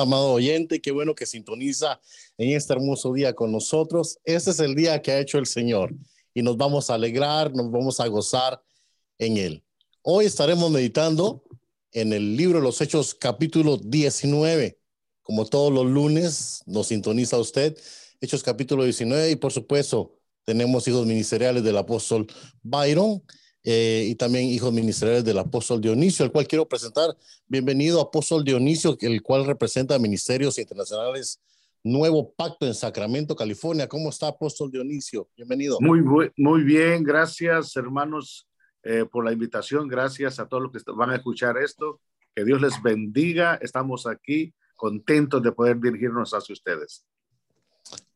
Amado oyente, qué bueno que sintoniza en este hermoso día con nosotros. Este es el día que ha hecho el Señor y nos vamos a alegrar, nos vamos a gozar en él. Hoy estaremos meditando en el libro de los Hechos capítulo 19. Como todos los lunes nos sintoniza usted, Hechos capítulo 19 y por supuesto tenemos hijos ministeriales del apóstol Byron eh, y también hijos ministeriales del apóstol Dionisio, el cual quiero presentar. Bienvenido, apóstol Dionisio, el cual representa Ministerios Internacionales Nuevo Pacto en Sacramento, California. ¿Cómo está, apóstol Dionisio? Bienvenido. Muy, muy bien, gracias, hermanos, eh, por la invitación. Gracias a todos los que van a escuchar esto. Que Dios les bendiga. Estamos aquí contentos de poder dirigirnos hacia ustedes.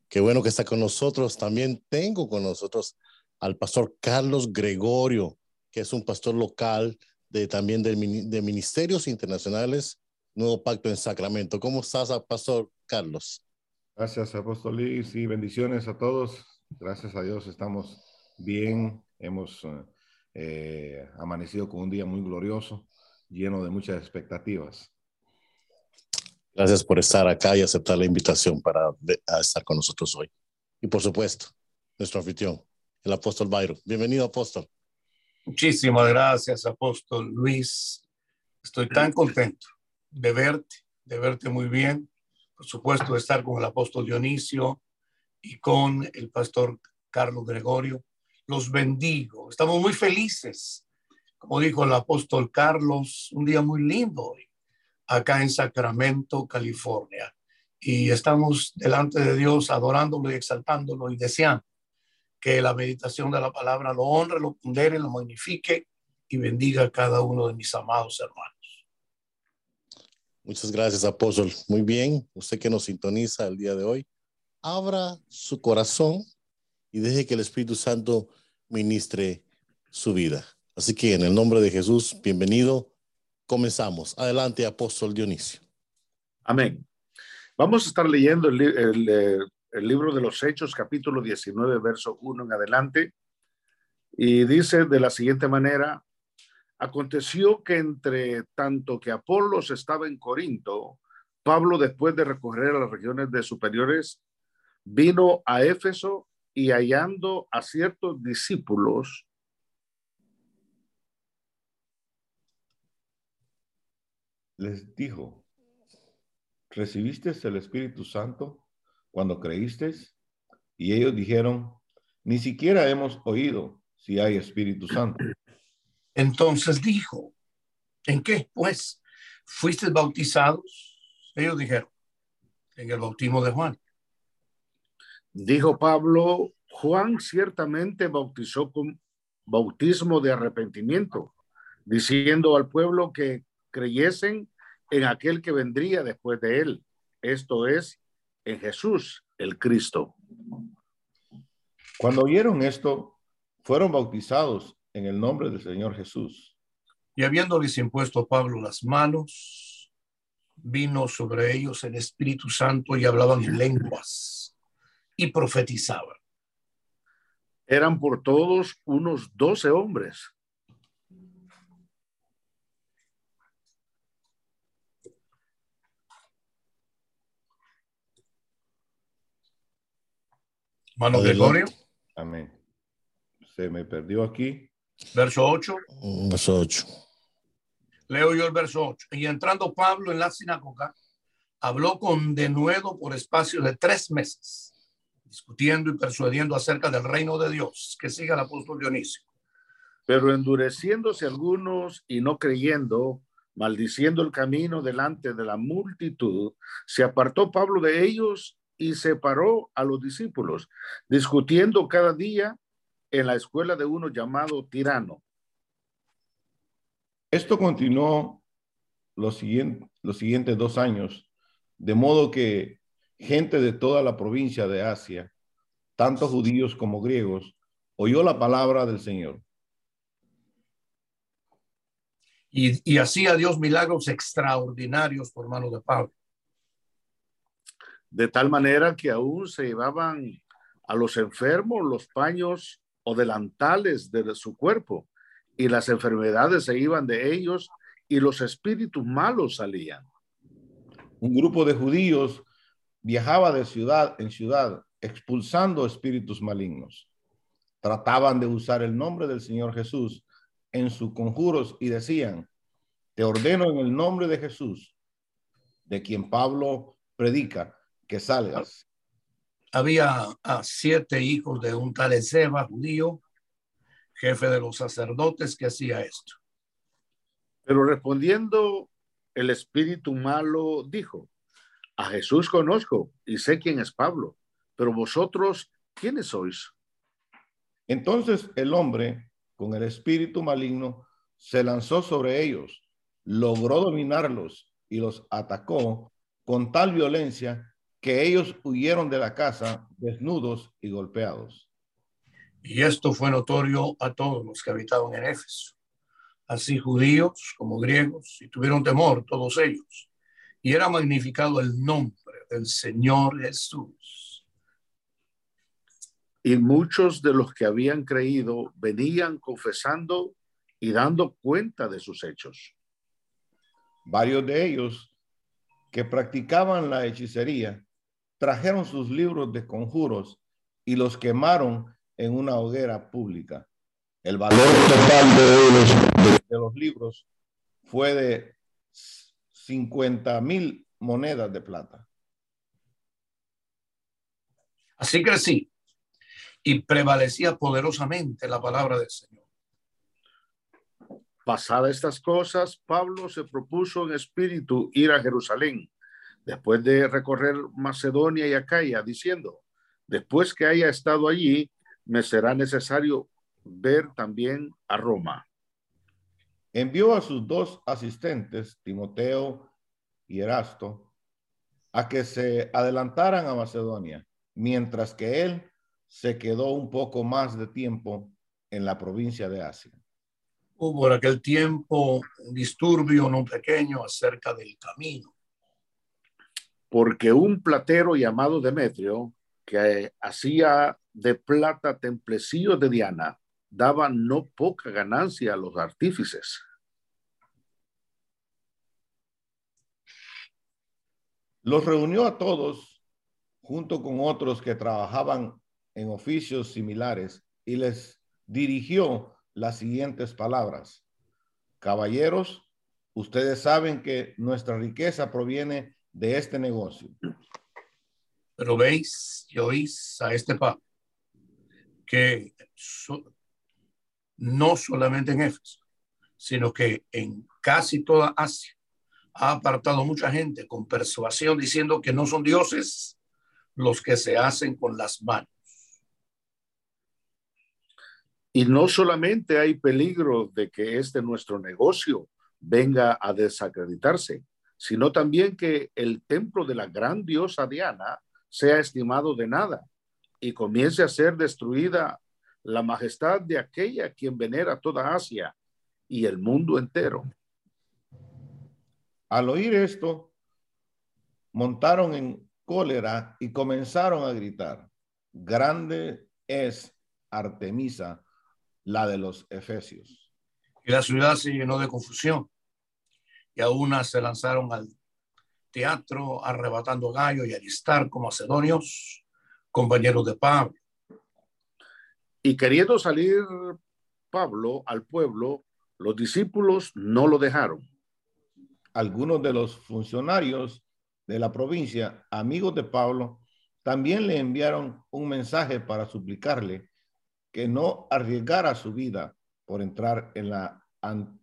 Qué bueno que está con nosotros. También tengo con nosotros al pastor Carlos Gregorio que es un pastor local de, también de, de Ministerios Internacionales, Nuevo Pacto en Sacramento. ¿Cómo estás, Pastor Carlos? Gracias, Apóstol Luis, y bendiciones a todos. Gracias a Dios estamos bien. Hemos eh, amanecido con un día muy glorioso, lleno de muchas expectativas. Gracias por estar acá y aceptar la invitación para estar con nosotros hoy. Y por supuesto, nuestro anfitrión, el apóstol Byron. Bienvenido, apóstol. Muchísimas gracias, apóstol Luis. Estoy tan contento de verte, de verte muy bien. Por supuesto, de estar con el apóstol Dionisio y con el pastor Carlos Gregorio. Los bendigo. Estamos muy felices. Como dijo el apóstol Carlos, un día muy lindo hoy, acá en Sacramento, California. Y estamos delante de Dios adorándolo y exaltándolo y deseando que la meditación de la palabra lo honre, lo pondere, lo magnifique y bendiga a cada uno de mis amados hermanos. Muchas gracias, apóstol. Muy bien, usted que nos sintoniza el día de hoy, abra su corazón y deje que el Espíritu Santo ministre su vida. Así que en el nombre de Jesús, bienvenido. Comenzamos. Adelante, apóstol Dionisio. Amén. Vamos a estar leyendo el, el, eh, el libro de los Hechos, capítulo 19, verso 1 en adelante, y dice de la siguiente manera, aconteció que entre tanto que Apolos estaba en Corinto, Pablo, después de recorrer a las regiones de superiores, vino a Éfeso y hallando a ciertos discípulos, les dijo, ¿recibiste el Espíritu Santo cuando creíste? Y ellos dijeron, ni siquiera hemos oído si hay Espíritu Santo. Entonces dijo, ¿en qué pues fuiste bautizados? Ellos dijeron, en el bautismo de Juan. Dijo Pablo, Juan ciertamente bautizó con bautismo de arrepentimiento, diciendo al pueblo que creyesen en aquel que vendría después de él, esto es, en Jesús el Cristo. Cuando oyeron esto, fueron bautizados en el nombre del Señor Jesús. Y habiéndoles impuesto Pablo las manos, vino sobre ellos el Espíritu Santo y hablaban en lenguas y profetizaban. Eran por todos unos doce hombres Mano Gregorio. Amén. Se me perdió aquí. Verso 8. Mm, verso 8. Leo yo el verso 8. Y entrando Pablo en la sinagoga, habló con denuedo por espacio de tres meses, discutiendo y persuadiendo acerca del reino de Dios. Que siga el apóstol Dionisio. Pero endureciéndose algunos y no creyendo, maldiciendo el camino delante de la multitud, se apartó Pablo de ellos y separó a los discípulos, discutiendo cada día en la escuela de uno llamado Tirano. Esto continuó los, siguientes, los siguientes dos años, de modo que gente de toda la provincia de Asia, tanto judíos como griegos, oyó la palabra del Señor. Y, y hacía Dios milagros extraordinarios por mano de Pablo. De tal manera que aún se llevaban a los enfermos los paños o delantales de su cuerpo y las enfermedades se iban de ellos y los espíritus malos salían. Un grupo de judíos viajaba de ciudad en ciudad expulsando espíritus malignos. Trataban de usar el nombre del Señor Jesús en sus conjuros y decían, te ordeno en el nombre de Jesús, de quien Pablo predica, que salgas. Había a siete hijos de un tal Ezeba judío, jefe de los sacerdotes, que hacía esto. Pero respondiendo, el espíritu malo dijo, a Jesús conozco y sé quién es Pablo, pero vosotros, ¿quiénes sois? Entonces el hombre, con el espíritu maligno, se lanzó sobre ellos, logró dominarlos y los atacó con tal violencia que ellos huyeron de la casa desnudos y golpeados. Y esto fue notorio a todos los que habitaban en Éfeso, así judíos como griegos, y tuvieron temor todos ellos. Y era magnificado el nombre del Señor Jesús. Y muchos de los que habían creído venían confesando y dando cuenta de sus hechos. Varios de ellos que practicaban la hechicería trajeron sus libros de conjuros y los quemaron en una hoguera pública. El valor total de los, de los libros fue de 50 mil monedas de plata. Así crecí y prevalecía poderosamente la palabra del Señor. Pasadas estas cosas, Pablo se propuso en espíritu ir a Jerusalén, después de recorrer Macedonia y Acaya, diciendo, después que haya estado allí, me será necesario ver también a Roma. Envió a sus dos asistentes, Timoteo y Erasto, a que se adelantaran a Macedonia, mientras que él se quedó un poco más de tiempo en la provincia de Asia. Hubo en aquel tiempo un disturbio no pequeño acerca del camino. Porque un platero llamado Demetrio, que hacía de plata templecillos de Diana, daba no poca ganancia a los artífices. Los reunió a todos junto con otros que trabajaban en oficios similares y les dirigió las siguientes palabras. Caballeros, ustedes saben que nuestra riqueza proviene de este negocio. Pero veis y oís a este Pablo que so, no solamente en Éfeso, sino que en casi toda Asia ha apartado mucha gente con persuasión diciendo que no son dioses los que se hacen con las manos. Y no solamente hay peligro de que este nuestro negocio venga a desacreditarse, sino también que el templo de la gran diosa Diana sea estimado de nada y comience a ser destruida la majestad de aquella quien venera toda Asia y el mundo entero. Al oír esto, montaron en cólera y comenzaron a gritar, grande es Artemisa, la de los Efesios. Y la ciudad se llenó de confusión y a una se lanzaron al teatro arrebatando gallo y aristar como macedonios, compañeros de Pablo. Y queriendo salir Pablo al pueblo, los discípulos no lo dejaron. Algunos de los funcionarios de la provincia, amigos de Pablo, también le enviaron un mensaje para suplicarle que no arriesgara su vida por entrar en la an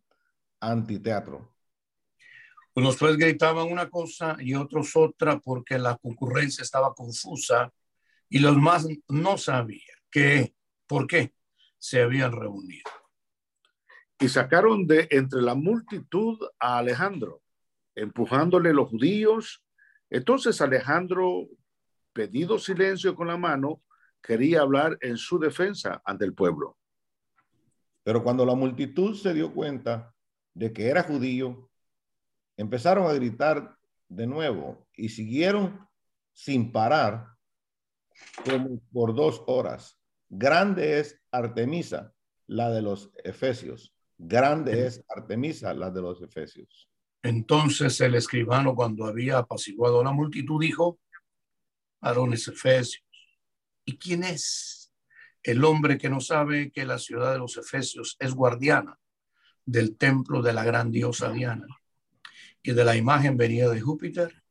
antiteatro. Unos pues gritaban una cosa y otros otra porque la concurrencia estaba confusa y los más no sabían qué, por qué se habían reunido. Y sacaron de entre la multitud a Alejandro, empujándole los judíos Entonces Alejandro, pedido silencio con la mano, quería hablar en su defensa ante el pueblo. Pero cuando la multitud se dio cuenta de que era judío, empezaron a gritar de nuevo y siguieron sin parar como por dos horas. Grande es Artemisa, la de los Efesios. Grande es Artemisa, la de los Efesios. Entonces el escribano, cuando había apaciguado la multitud, dijo, varones Efesios, ¿y quién es el hombre que no sabe que la ciudad de los Efesios es guardiana del templo de la gran diosa Diana y de la imagen venida de Júpiter?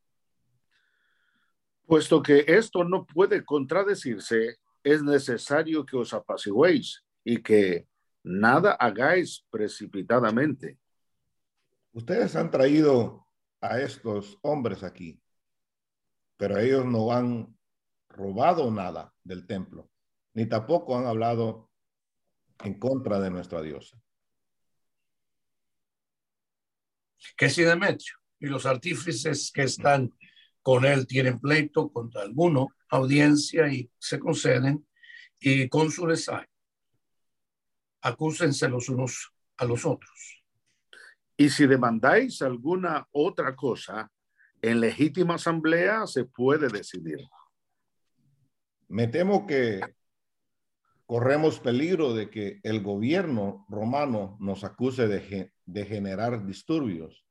Puesto que esto no puede contradecirse, es necesario que os apaciguéis y que nada hagáis precipitadamente. Ustedes han traído a estos hombres aquí, pero ellos no han robado nada del templo, ni tampoco han hablado en contra de nuestra diosa. Que si Demetrio y los artífices que están con él tienen pleito contra alguno, audiencia y se conceden, y cónsules hay. Acúsense los unos a los otros. Y si demandáis alguna otra cosa, en legítima asamblea se puede decidir. Me temo que corremos peligro de que el gobierno romano nos acuse de, de generar disturbios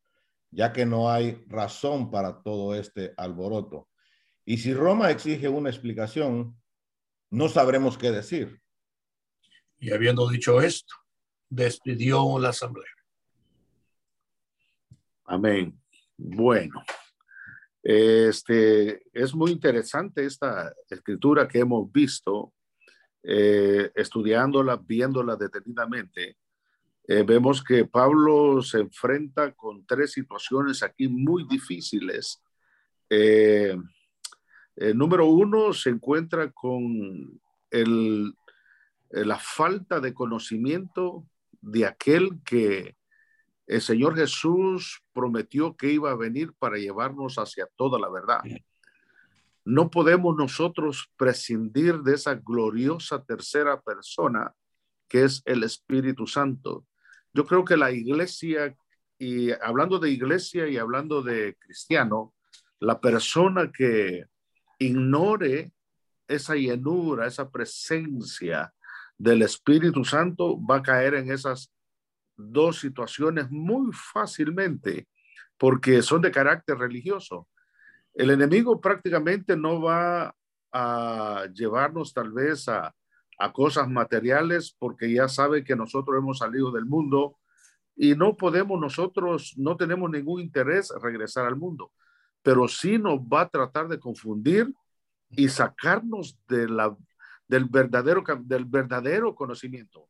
ya que no hay razón para todo este alboroto. Y si Roma exige una explicación, no sabremos qué decir. Y habiendo dicho esto, despidió la asamblea. Amén. Bueno, este es muy interesante esta escritura que hemos visto, eh, estudiándola, viéndola detenidamente eh, vemos que Pablo se enfrenta con tres situaciones aquí muy difíciles. Eh, eh, número uno, se encuentra con el, la falta de conocimiento de aquel que el Señor Jesús prometió que iba a venir para llevarnos hacia toda la verdad. No podemos nosotros prescindir de esa gloriosa tercera persona que es el Espíritu Santo. Yo creo que la iglesia, y hablando de iglesia y hablando de cristiano, la persona que ignore esa llenura, esa presencia del Espíritu Santo va a caer en esas dos situaciones muy fácilmente porque son de carácter religioso. El enemigo prácticamente no va a llevarnos tal vez a, a cosas materiales porque ya sabe que nosotros hemos salido del mundo y no podemos nosotros, no tenemos ningún interés regresar al mundo, pero sí nos va a tratar de confundir y sacarnos de la, del, verdadero, del verdadero conocimiento.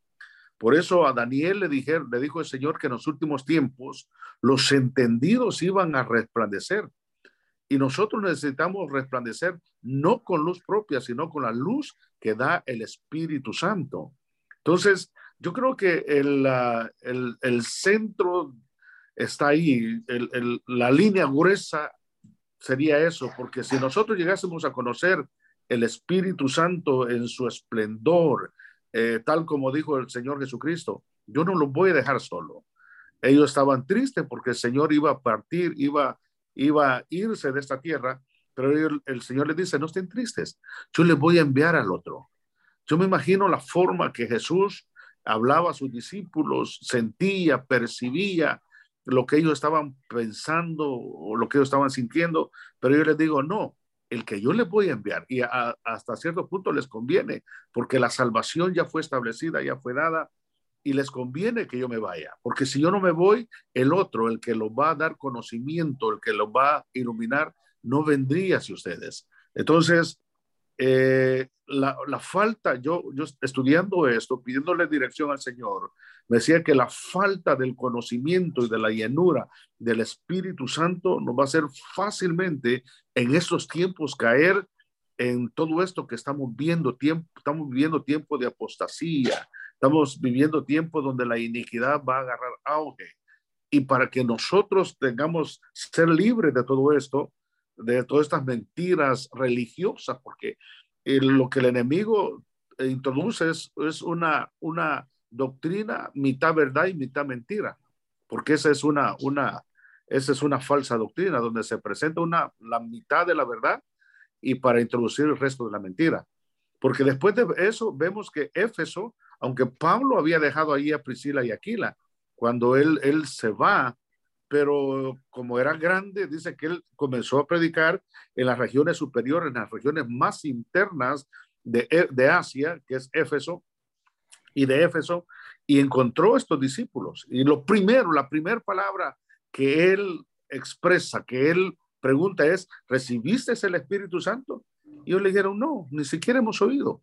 Por eso a Daniel le, dije, le dijo el Señor que en los últimos tiempos los entendidos iban a resplandecer. Y nosotros necesitamos resplandecer no con luz propia, sino con la luz que da el Espíritu Santo. Entonces, yo creo que el, el, centro está ahí, la línea gruesa sería eso, porque si nosotros llegásemos a conocer el Espíritu Santo en su esplendor, eh, tal como dijo el Señor Jesucristo, yo no los voy a dejar solo. Ellos estaban tristes porque el Señor iba a partir, iba, iba a irse de esta tierra, pero el, Señor les dice, no estén tristes, yo les voy a enviar al otro. Yo me imagino la forma que Jesús hablaba a sus discípulos, sentía, percibía lo que ellos estaban pensando o lo que ellos estaban sintiendo, pero yo les digo, no, el que yo les voy a enviar y hasta cierto punto les conviene, porque la salvación ya fue establecida, ya fue dada y les conviene que yo me vaya, porque si yo no me voy, el otro, el que lo va a dar conocimiento, el que lo va a iluminar, no vendría hacia ustedes. Entonces, eh, la, falta, yo, yo estudiando esto, pidiéndole dirección al Señor, me decía que la falta del conocimiento y de la llenura del Espíritu Santo nos va a hacer fácilmente en estos tiempos caer en todo esto que estamos viendo, tiempo, estamos viviendo tiempo de apostasía, estamos viviendo tiempo donde la iniquidad va a agarrar auge. Y para que nosotros tengamos ser libres de todo esto, de todas estas mentiras religiosas, porque lo que el enemigo introduce es, es una, una doctrina mitad verdad y mitad mentira, porque esa es una, una, esa es una falsa doctrina donde se presenta una, la mitad de la verdad y para introducir el resto de la mentira. Porque después de eso vemos que Éfeso, aunque Pablo había dejado ahí a Priscila y Aquila, cuando él, él se va, pero como era grande, dice que él comenzó a predicar en las regiones superiores, en las regiones más internas de, de Asia, que es Éfeso, y de Éfeso, y encontró estos discípulos. Y lo primero, la primera palabra que él expresa, que él pregunta es, ¿recibiste el Espíritu Santo? Y ellos le dijeron, no, ni siquiera hemos oído.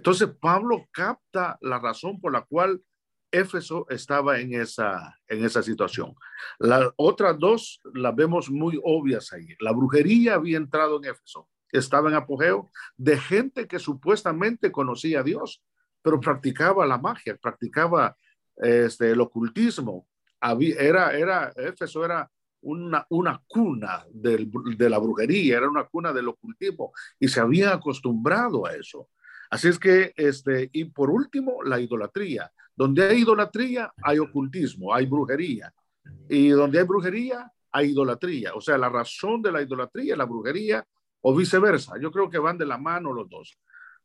Entonces Pablo capta la razón por la cual Éfeso estaba en esa, en esa situación. Las otras dos las vemos muy obvias ahí. La brujería había entrado en Éfeso, estaba en apogeo de gente que supuestamente conocía a Dios, pero practicaba la magia, practicaba este, el ocultismo. Había, era, era, Éfeso era una, una cuna de la brujería, era una cuna del ocultismo y se había acostumbrado a eso. Así es que, este, y por último, la idolatría. Donde hay idolatría, hay ocultismo, hay brujería. Y donde hay brujería, hay idolatría. O sea, la razón de la idolatría la brujería o viceversa. Yo creo que van de la mano los dos.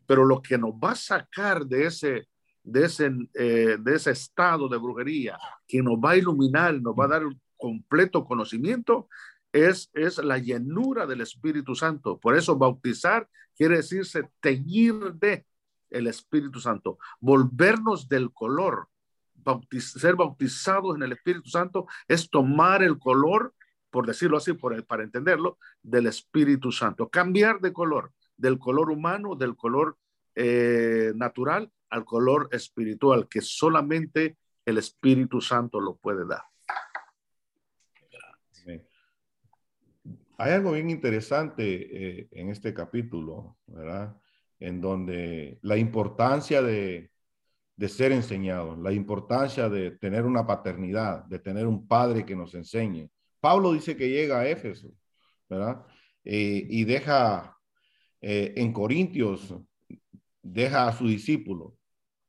Pero lo que nos va a sacar de ese, de ese, eh, de ese estado de brujería, que nos va a iluminar, nos va a dar completo conocimiento, es, es la llenura del Espíritu Santo. Por eso bautizar quiere decirse teñir de el Espíritu Santo, volvernos del color. ser bautizados en el Espíritu Santo es tomar el color, por decirlo así, por, para entenderlo, del Espíritu Santo. Cambiar de color, del color humano, del color eh, natural al color espiritual, que solamente el Espíritu Santo lo puede dar. Hay algo bien interesante eh, en este capítulo, ¿verdad? En donde la importancia de, de ser enseñado, la importancia de tener una paternidad, de tener un padre que nos enseñe. Pablo dice que llega a Éfeso, ¿verdad? Eh, y deja eh, en Corintios, deja a su discípulo.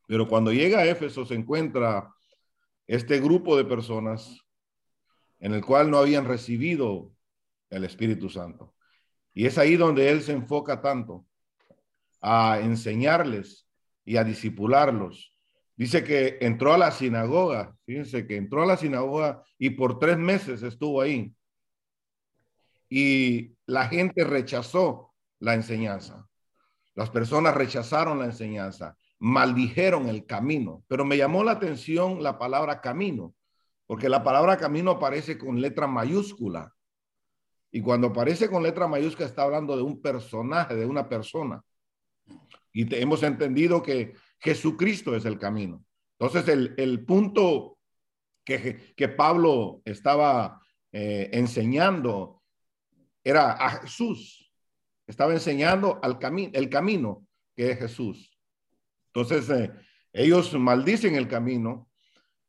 Pero cuando llega a Éfeso se encuentra este grupo de personas en el cual no habían recibido el Espíritu Santo. Y es ahí donde él se enfoca tanto a enseñarles y a disipularlos. Dice que entró a la sinagoga, fíjense que entró a la sinagoga y por tres meses estuvo ahí. Y la gente rechazó la enseñanza. Las personas rechazaron la enseñanza, maldijeron el camino. Pero me llamó la atención la palabra camino, porque la palabra camino aparece con letra mayúscula. Y cuando aparece con letra mayúscula está hablando de un personaje, de una persona. Y hemos entendido que Jesucristo es el camino. Entonces, el, punto que, que, Pablo estaba eh, enseñando era a Jesús. Estaba enseñando al camino, el camino que es Jesús. Entonces, eh, ellos maldicen el camino.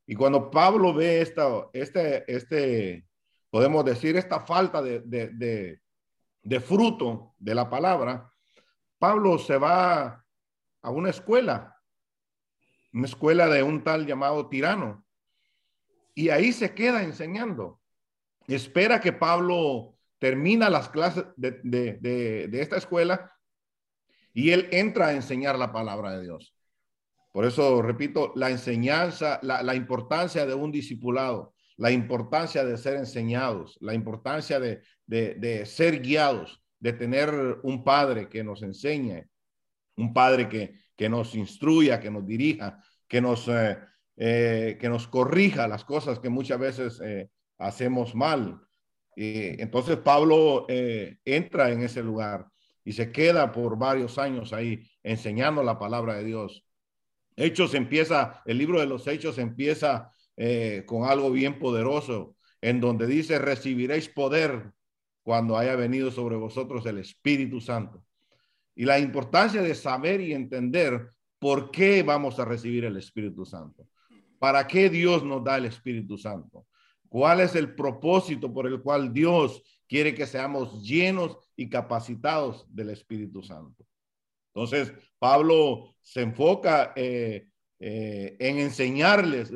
Y cuando Pablo ve esta, este, este, podemos decir, esta falta de, fruto de la palabra, Pablo se va a una escuela, una escuela de un tal llamado tirano, y ahí se queda enseñando. Espera que Pablo termina las clases de, esta escuela y él entra a enseñar la palabra de Dios. Por eso, repito, la enseñanza, la, la importancia de un discipulado la importancia de ser enseñados, la importancia de, ser guiados, de tener un padre que nos enseñe, un padre que, nos instruya, que nos dirija, que nos, eh, eh, que nos corrija las cosas que muchas veces eh, hacemos mal. Entonces Pablo entra en ese lugar y se queda por varios años ahí enseñando la palabra de Dios. Hechos empieza, el libro de los Hechos empieza eh, con algo bien poderoso, en donde dice, recibiréis poder cuando haya venido sobre vosotros el Espíritu Santo. Y la importancia de saber y entender por qué vamos a recibir el Espíritu Santo. ¿Para qué Dios nos da el Espíritu Santo? ¿Cuál es el propósito por el cual Dios quiere que seamos llenos y capacitados del Espíritu Santo? Entonces, Pablo se enfoca eh, eh, en enseñarles.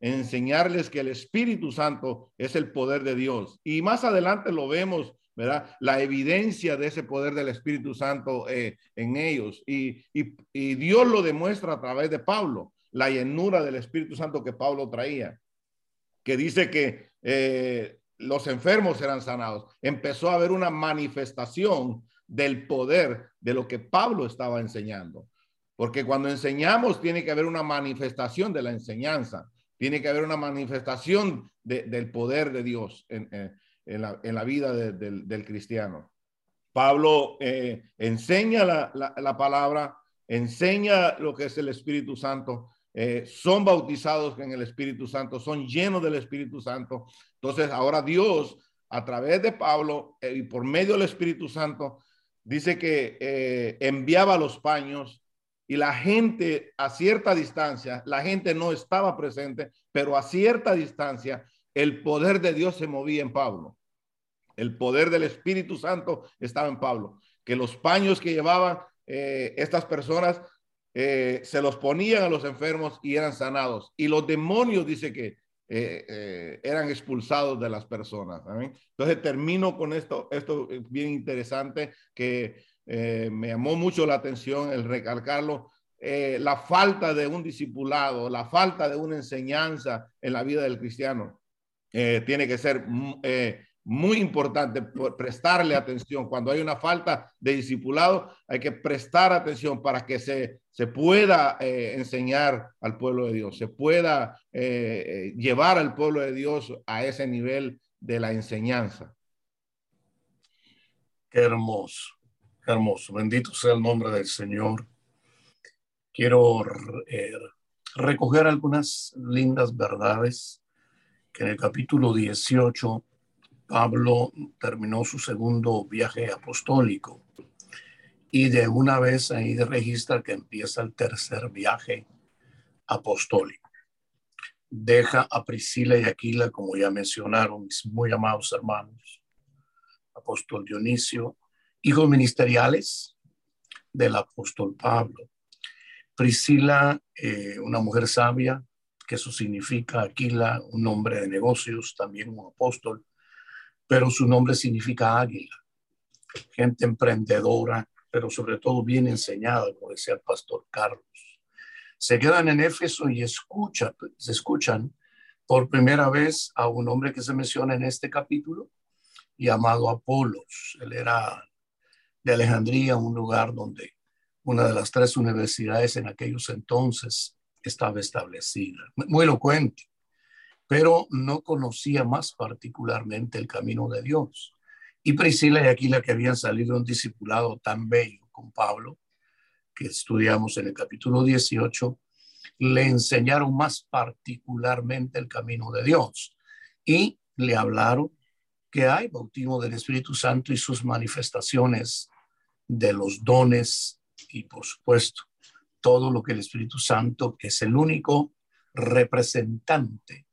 En enseñarles que el Espíritu Santo es el poder de Dios. Y más adelante lo vemos, ¿verdad? La evidencia de ese poder del Espíritu Santo eh, en ellos. Y, y, Dios lo demuestra a través de Pablo, la llenura del Espíritu Santo que Pablo traía, que dice que eh, los enfermos eran sanados. Empezó a haber una manifestación del poder de lo que Pablo estaba enseñando. Porque cuando enseñamos tiene que haber una manifestación de la enseñanza, tiene que haber una manifestación del poder de Dios en, la, vida del, cristiano. Pablo eh, enseña la, palabra, enseña lo que es el Espíritu Santo, eh, son bautizados en el Espíritu Santo, son llenos del Espíritu Santo. Entonces ahora Dios, a través de Pablo eh, y por medio del Espíritu Santo, dice que enviaba los paños y la gente a cierta distancia, la gente no estaba presente, pero a cierta distancia el poder de Dios se movía en Pablo. El poder del Espíritu Santo estaba en Pablo. Que los paños que llevaban eh, estas personas eh, se los ponían a los enfermos y eran sanados. Y los demonios, dice que eh, eran expulsados de las personas. Entonces termino con esto, esto bien interesante que eh, me llamó mucho la atención el recalcarlo, eh, la falta de un discipulado, la falta de una enseñanza en la vida del cristiano. Eh, tiene que ser muy importante prestarle atención. Cuando hay una falta de discipulado, hay que prestar atención para que se, se pueda enseñar al pueblo de Dios, se pueda llevar al pueblo de Dios a ese nivel de la enseñanza. Qué hermoso hermoso. Bendito sea el nombre del Señor. Quiero eh, recoger algunas lindas verdades que en el capítulo 18 Pablo terminó su segundo viaje apostólico y de una vez ahí registra que empieza el tercer viaje apostólico. Deja a Priscila y Aquila, como ya mencionaron mis muy amados hermanos, apóstol Dionisio hijos ministeriales del apóstol Pablo. Priscila, eh, una mujer sabia, que eso significa Aquila, un hombre de negocios, también un apóstol, pero su nombre significa águila, gente emprendedora, pero sobre todo bien enseñada, como decía el pastor Carlos. Se quedan en Éfeso y escuchan, escuchan por primera vez a un hombre que se menciona en este capítulo, llamado Apolos. Él era de Alejandría, un lugar donde una de las tres universidades en aquellos entonces estaba establecida. Muy elocuente, pero no conocía más particularmente el camino de Dios. Y Priscila y Aquila, que habían salido un discipulado tan bello con Pablo, que estudiamos en el capítulo 18, le enseñaron más particularmente el camino de Dios y le hablaron que hay bautismo del Espíritu Santo y sus manifestaciones de los dones y por supuesto todo lo que el Espíritu Santo, que es el único representante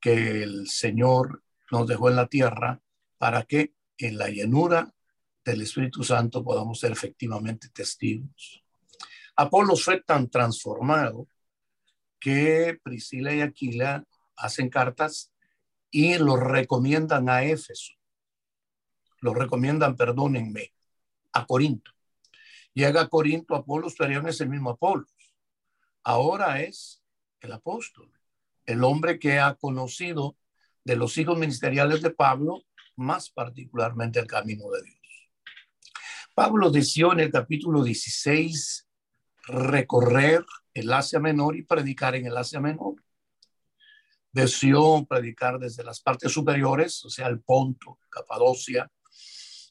que el Señor nos dejó en la tierra para que en la llenura del Espíritu Santo podamos ser efectivamente testigos. Apolo fue tan transformado que Priscila y Aquila hacen cartas y lo recomiendan a Éfeso. Lo recomiendan, perdónenme, a Corinto. Llega a Corinto Apolos, pero no es el mismo Apolos. Ahora es el apóstol, el hombre que ha conocido de los hijos ministeriales de Pablo, más particularmente el camino de Dios. Pablo deseó en el capítulo 16 recorrer el Asia Menor y predicar en el Asia Menor. Deseó predicar desde las partes superiores, o sea, el Ponto, Capadocia,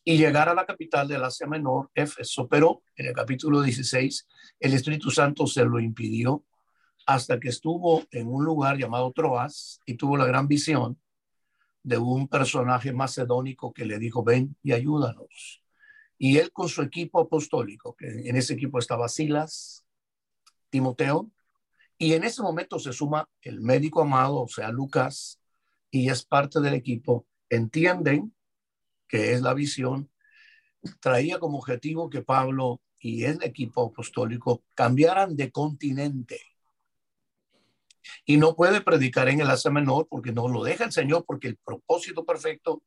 y llegar a la capital del Asia Menor, Éfeso. Pero en el capítulo 16, el Espíritu Santo se lo impidió hasta que estuvo en un lugar llamado Troas y tuvo la gran visión de un personaje macedónico que le dijo, ven y ayúdanos. Y él con su equipo apostólico, que en ese equipo estaba Silas, Timoteo, y en ese momento se suma el médico amado, o sea, Lucas, y es parte del equipo, entienden que es la visión, traía como objetivo que Pablo y el equipo apostólico cambiaran de continente. Y no puede predicar en el Asia Menor porque no lo deja el Señor, porque el propósito perfecto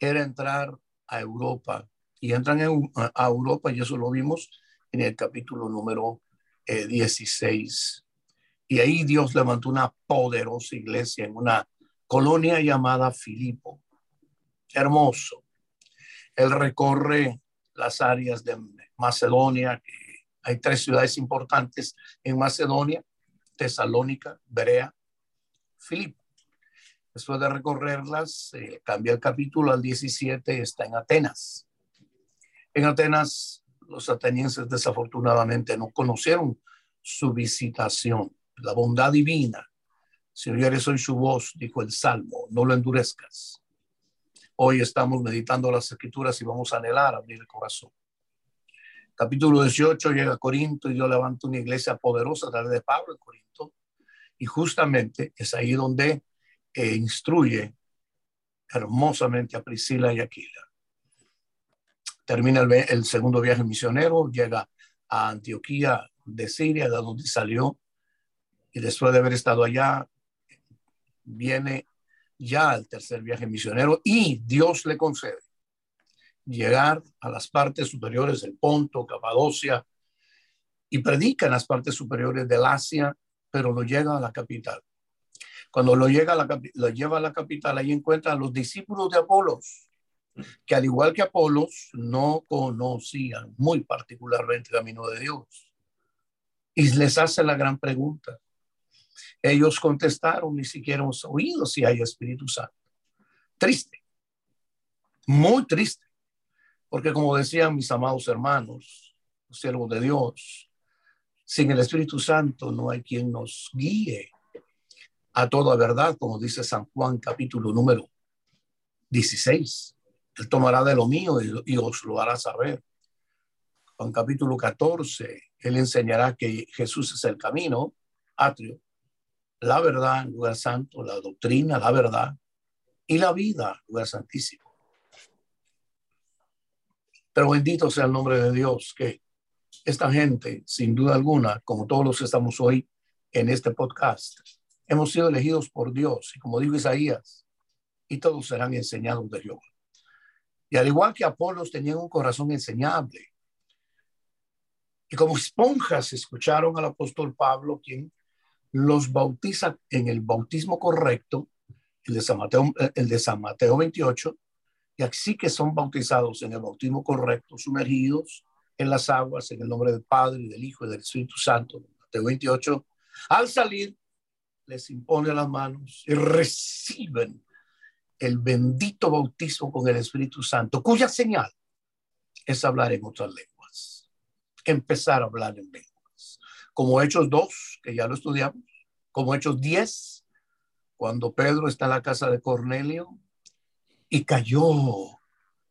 era entrar a Europa. Y entran a Europa, y eso lo vimos en el capítulo número 16. Eh, y ahí Dios levantó una poderosa iglesia en una colonia llamada Filipo. Hermoso. Él recorre las áreas de Macedonia, hay tres ciudades importantes en Macedonia, Tesalónica, Berea, Filipo. Después de recorrerlas, eh, cambia el capítulo al 17, está en Atenas. En Atenas, los atenienses desafortunadamente no conocieron su visitación, la bondad divina. Si oyeres hoy su voz, dijo el Salmo, no lo endurezcas. Hoy estamos meditando las escrituras y vamos a anhelar abrir el corazón. Capítulo 18 llega a Corinto y Dios levanta una iglesia poderosa a través de Pablo en Corinto. Y justamente es ahí donde eh, instruye hermosamente a Priscila y Aquila. Termina el, segundo viaje misionero, llega a Antioquía de Siria, de donde salió, y después de haber estado allá, viene ya al tercer viaje misionero y Dios le concede llegar a las partes superiores del Ponto, Capadocia, y predica en las partes superiores del Asia, pero lo llega a la capital. Cuando lo, llega a la, lo lleva a la capital, ahí encuentra a los discípulos de Apolos, que al igual que Apolos, no conocían muy particularmente el camino de Dios. Y les hace la gran pregunta. Ellos contestaron, ni siquiera hemos oído si hay Espíritu Santo. Triste, muy triste. Porque como decían mis amados hermanos, los siervos de Dios, sin el Espíritu Santo no hay quien nos guíe a toda verdad, como dice San Juan capítulo número 16. Él tomará de lo mío y, os lo hará saber. Juan capítulo 14, él enseñará que Jesús es el camino, atrio, la verdad, lugar santo, la doctrina, la verdad y la vida, lugar santísimo. Pero bendito sea el nombre de Dios, que esta gente, sin duda alguna, como todos los que estamos hoy en este podcast, hemos sido elegidos por Dios. Y como dijo Isaías, y todos serán enseñados de Jehová. Y al igual que Apolos tenían un corazón enseñable. Y como esponjas escucharon al apóstol Pablo, quien los bautiza en el bautismo correcto, el de San Mateo, el de San Mateo 28, y así que son bautizados en el bautismo correcto, sumergidos en las aguas, en el nombre del Padre y del Hijo y del Espíritu Santo. Mateo 28. Al salir, les impone las manos y reciben el bendito bautismo con el Espíritu Santo, cuya señal es hablar en otras lenguas, empezar a hablar en lenguas. Como Hechos 2, que ya lo estudiamos, como Hechos 10, cuando Pedro está en la casa de Cornelio, y cayó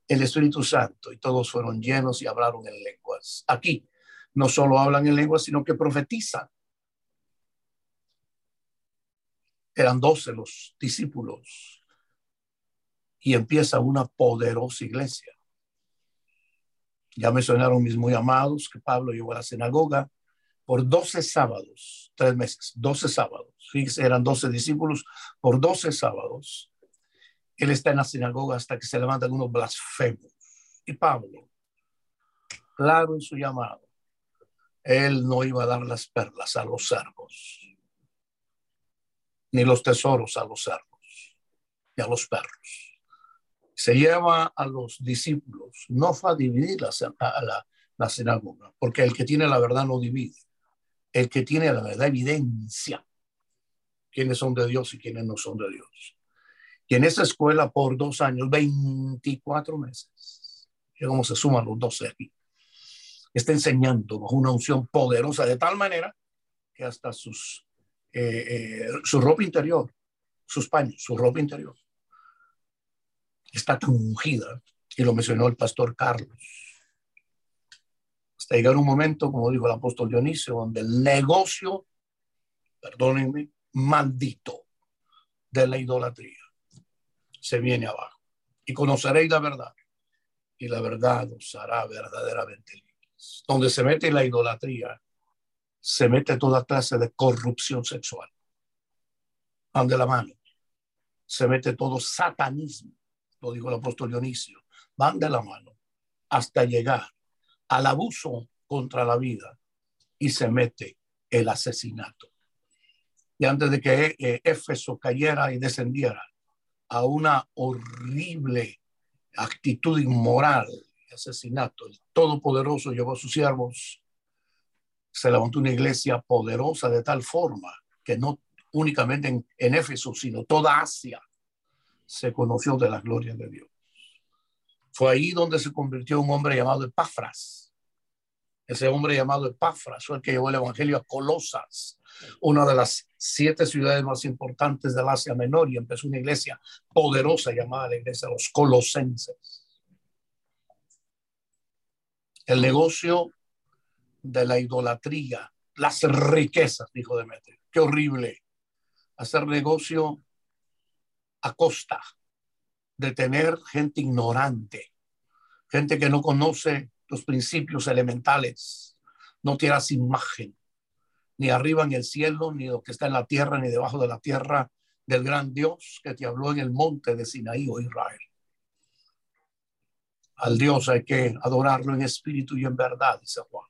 el Espíritu Santo y todos fueron llenos y hablaron en lenguas. Aquí no solo hablan en lenguas, sino que profetizan. Eran doce los discípulos y empieza una poderosa iglesia. Ya me sonaron mis muy amados que Pablo llegó a la sinagoga por doce sábados, tres meses, doce sábados. Fíjense, eran doce discípulos por doce sábados él está en la sinagoga hasta que se levantan unos blasfemos. Y Pablo, claro en su llamado, él no iba a dar las perlas a los cerdos, ni los tesoros a los cerdos, ni a los perros. Se lleva a los discípulos, no fue a dividir la, la, la sinagoga, porque el que tiene la verdad no divide. El que tiene la verdad evidencia quiénes son de Dios y quiénes no son de Dios. Y en esa escuela por dos años, 24 meses, que como se suman los 12 aquí, está enseñando bajo una unción poderosa de tal manera que hasta sus, eh, eh, su ropa interior, sus paños, su ropa interior, está tan ungida, y lo mencionó el pastor Carlos. Hasta llegar un momento, como dijo el apóstol Dionisio, donde el negocio, perdónenme, maldito de la idolatría se viene abajo. Y conoceréis la verdad. Y la verdad os hará verdaderamente libres. Donde se mete la idolatría, se mete toda clase de corrupción sexual. Van de la mano. Se mete todo satanismo, lo dijo el apóstol Dionisio. Van de la mano hasta llegar al abuso contra la vida y se mete el asesinato. Y antes de que eh, Éfeso cayera y descendiera a una horrible actitud inmoral, asesinato, el Todopoderoso llevó a sus siervos, se levantó una iglesia poderosa de tal forma que no únicamente en, en Éfeso, sino toda Asia se conoció de la gloria de Dios. Fue ahí donde se convirtió un hombre llamado Epafras. Ese hombre llamado Epafras fue el que llevó el evangelio a Colosas, una de las siete ciudades más importantes del Asia Menor, y empezó una iglesia poderosa llamada la iglesia de los colosenses. El negocio de la idolatría, las riquezas, dijo Demetrio. Qué horrible hacer negocio a costa de tener gente ignorante, gente que no conoce los principios elementales, no tiene imagen, ni arriba en el cielo, ni lo que está en la tierra, ni debajo de la tierra del gran Dios que te habló en el monte de Sinaí o oh Israel. Al Dios hay que adorarlo en espíritu y en verdad, dice Juan.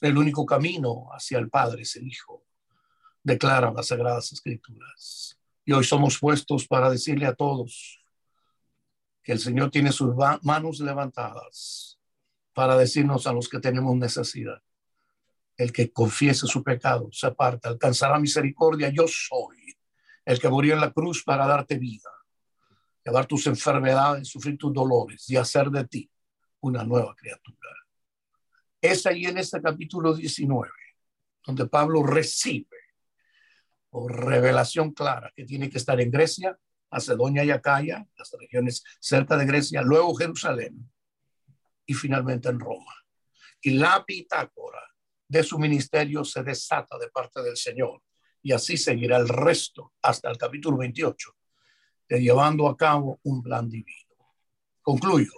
El único camino hacia el Padre es el Hijo, declaran las Sagradas Escrituras. Y hoy somos puestos para decirle a todos que el Señor tiene sus manos levantadas para decirnos a los que tenemos necesidad. El que confiese su pecado se aparta, alcanzará misericordia. Yo soy el que murió en la cruz para darte vida, llevar tus enfermedades, sufrir tus dolores y hacer de ti una nueva criatura. Es ahí en este capítulo 19 donde Pablo recibe o revelación clara que tiene que estar en Grecia, Macedonia y Acaya, las regiones cerca de Grecia, luego Jerusalén y finalmente en Roma. Y la pitácora de su ministerio se desata de parte del Señor y así seguirá el resto hasta el capítulo 28, de llevando a cabo un plan divino. Concluyo.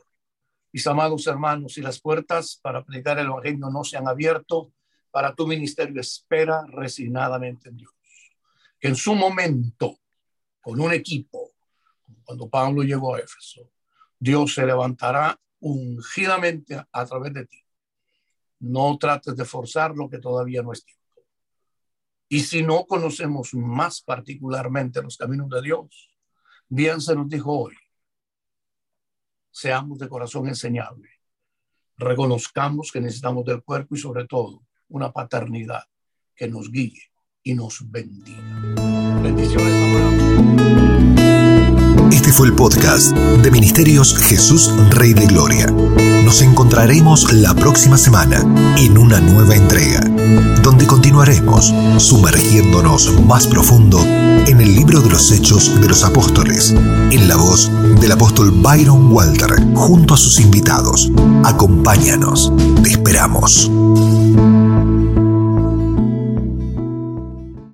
Mis amados hermanos, si las puertas para aplicar el Evangelio no se han abierto, para tu ministerio espera resignadamente en Dios. Que en su momento, con un equipo, cuando Pablo llegó a Éfeso, Dios se levantará ungidamente a través de ti. No trates de forzar lo que todavía no es tiempo. Y si no conocemos más particularmente los caminos de Dios, bien se nos dijo hoy, seamos de corazón enseñable, reconozcamos que necesitamos del cuerpo y sobre todo una paternidad que nos guíe y nos bendiga. Bendiciones, Este fue el podcast de Ministerios Jesús Rey de Gloria. Nos encontraremos la próxima semana en una nueva entrega, donde continuaremos sumergiéndonos más profundo en el libro de los Hechos de los Apóstoles, en la voz del apóstol Byron Walter, junto a sus invitados. Acompáñanos, te esperamos.